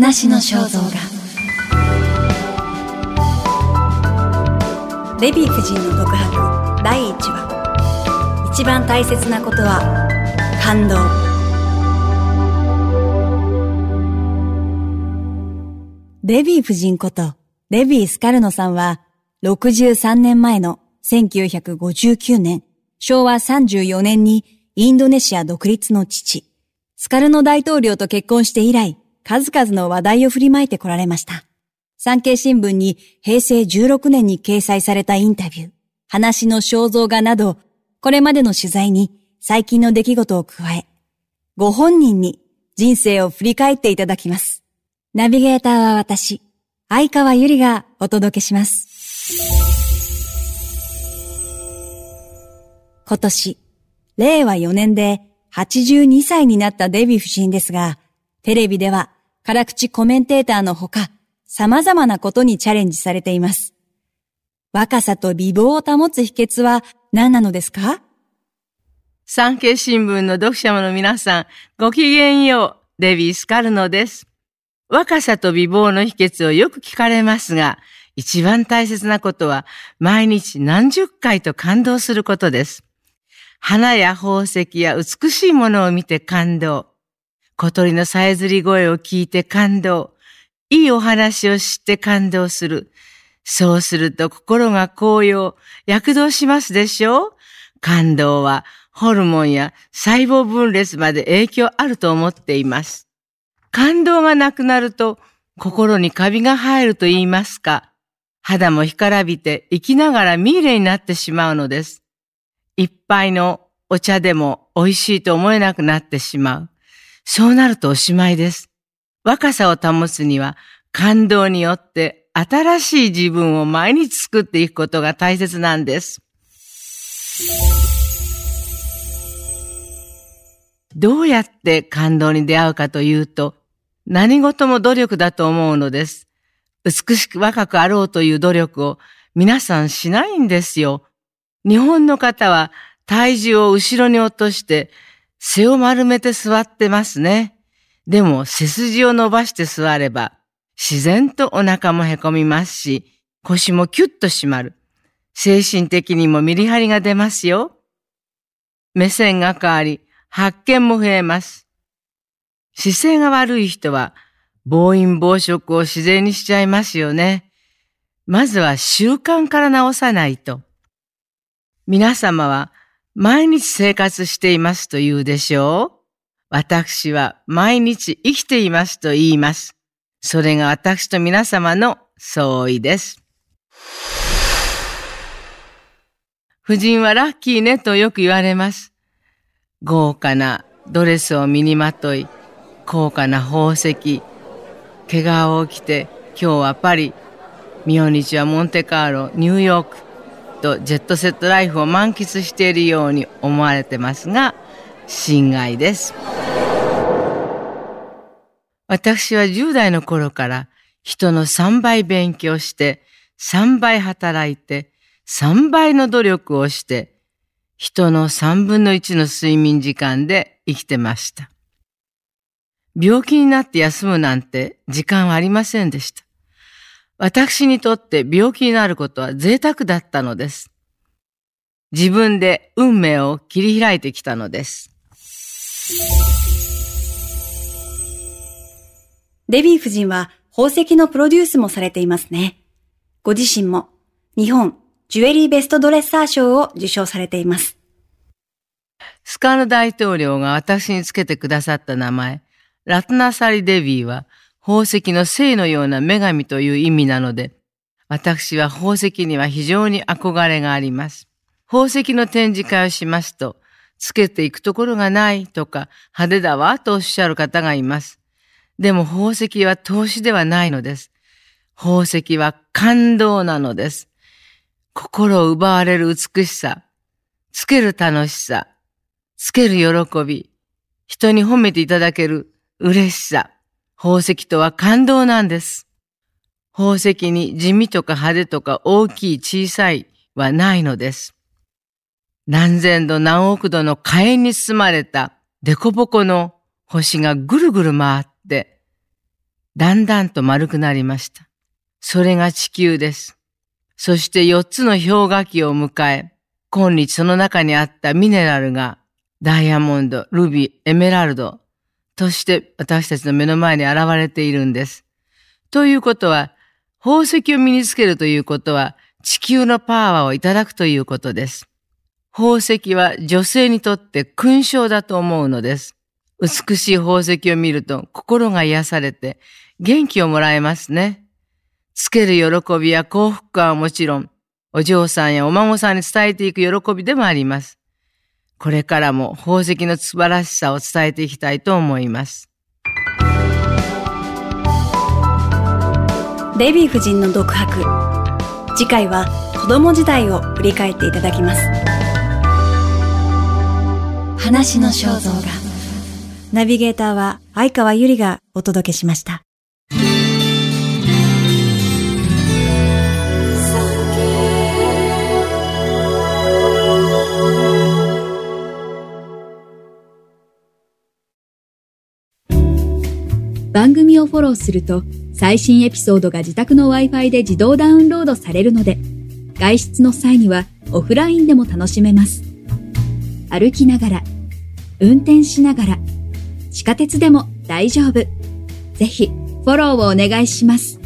話の肖像画。デヴィ夫人の独白第1話。一番大切なことは感動。デヴィ夫人ことデヴィ・スカルノさんは63年前の1959年昭和34年にインドネシア独立の父スカルノ大統領と結婚して以来数々の話題を振りまいてこられました。産経新聞に平成16年に掲載されたインタビュー、話の肖像画など、これまでの取材に最近の出来事を加え、ご本人に人生を振り返っていただきます。ナビゲーターは私、相川ゆりがお届けします。今年、令和4年で82歳になったデヴィ夫人ですが、テレビでは辛口コメンテーターのほか、様々なことにチャレンジされています。若さと美貌を保つ秘訣は何なのですか？産経新聞の読者の皆さん、ごきげんよう、デビー・スカルノです。若さと美貌の秘訣をよく聞かれますが、一番大切なことは、毎日何十回と感動することです。花や宝石や美しいものを見て感動。小鳥のさえずり声を聞いて感動。いいお話を知って感動する。そうすると心が高揚、躍動しますでしょう感動はホルモンや細胞分裂まで影響あると思っています。感動がなくなると心にカビが生えると言いますか。肌も干からびて生きながらミーレになってしまうのです。一杯のお茶でも美味しいと思えなくなってしまう。そうなるとおしまいです。若さを保つには感動によって新しい自分を毎日作っていくことが大切なんです。どうやって感動に出会うかというと、何事も努力だと思うのです。美しく若くあろうという努力を皆さんしないんですよ。日本の方は体重を後ろに落として背を丸めて座ってますね。でも背筋を伸ばして座れば、自然とお腹もへこみますし、腰もキュッと締まる。精神的にもメリハリが出ますよ。目線が変わり、発見も増えます。姿勢が悪い人は、暴飲暴食を自然にしちゃいますよね。まずは習慣から直さないと。皆様は毎日生活していますと言うでしょう私は毎日生きていますと言います。それが私と皆様の相違です。夫人はラッキーねとよく言われます。豪華なドレスを身にまとい、高価な宝石、毛皮を着て、今日はパリ、明日はモンテカーロ、ニューヨーク、とジェットセットライフを満喫しているように思われてますが、心外です。私は10代の頃から人の3倍勉強して、3倍働いて、3倍の努力をして、人の3分の1の睡眠時間で生きてました。病気になって休むなんて時間はありませんでした。私にとって病気になることは贅沢だったのです。自分で運命を切り開いてきたのです。デヴィ夫人は宝石のプロデュースもされていますね。ご自身も日本ジュエリーベストドレッサー賞を受賞されています。スカル大統領が私につけてくださった名前、ラトナサリデビーは宝石の聖のような女神という意味なので、私は宝石には非常に憧れがあります。宝石の展示会をしますと、つけていくところがないとか派手だわとおっしゃる方がいます。でも宝石は投資ではないのです。宝石は感動なのです。心を奪われる美しさ、つける楽しさ、つける喜び、人に褒めていただける嬉しさ。宝石とは感動なんです。宝石に地味とか派手とか大きい小さいはないのです。何千度何億度の火炎に包まれた凸凹の星がぐるぐる回って、だんだんと丸くなりました。それが地球です。そして4つの氷河期を迎え、今日その中にあったミネラルがダイヤモンド、ルビー、エメラルドとして私たちの目の前に現れているんです。ということは、宝石を身につけるということは地球のパワーをいただくということです。宝石は女性にとって勲章だと思うのです。美しい宝石を見ると心が癒されて元気をもらえますね。つける喜びや幸福感はもちろん、お嬢さんやお孫さんに伝えていく喜びでもあります。これからも宝石の素晴らしさを伝えていきたいと思います。デヴィ夫人の独白。次回は子供時代を振り返っていただきます。話の肖像画。ナビゲーターは相川ゆりがお届けしました。番組をフォローすると最新エピソードが自宅の Wi-Fi で自動ダウンロードされるので、外出の際にはオフラインでも楽しめます。歩きながら、運転しながら、地下鉄でも大丈夫。ぜひ、フォローをお願いします。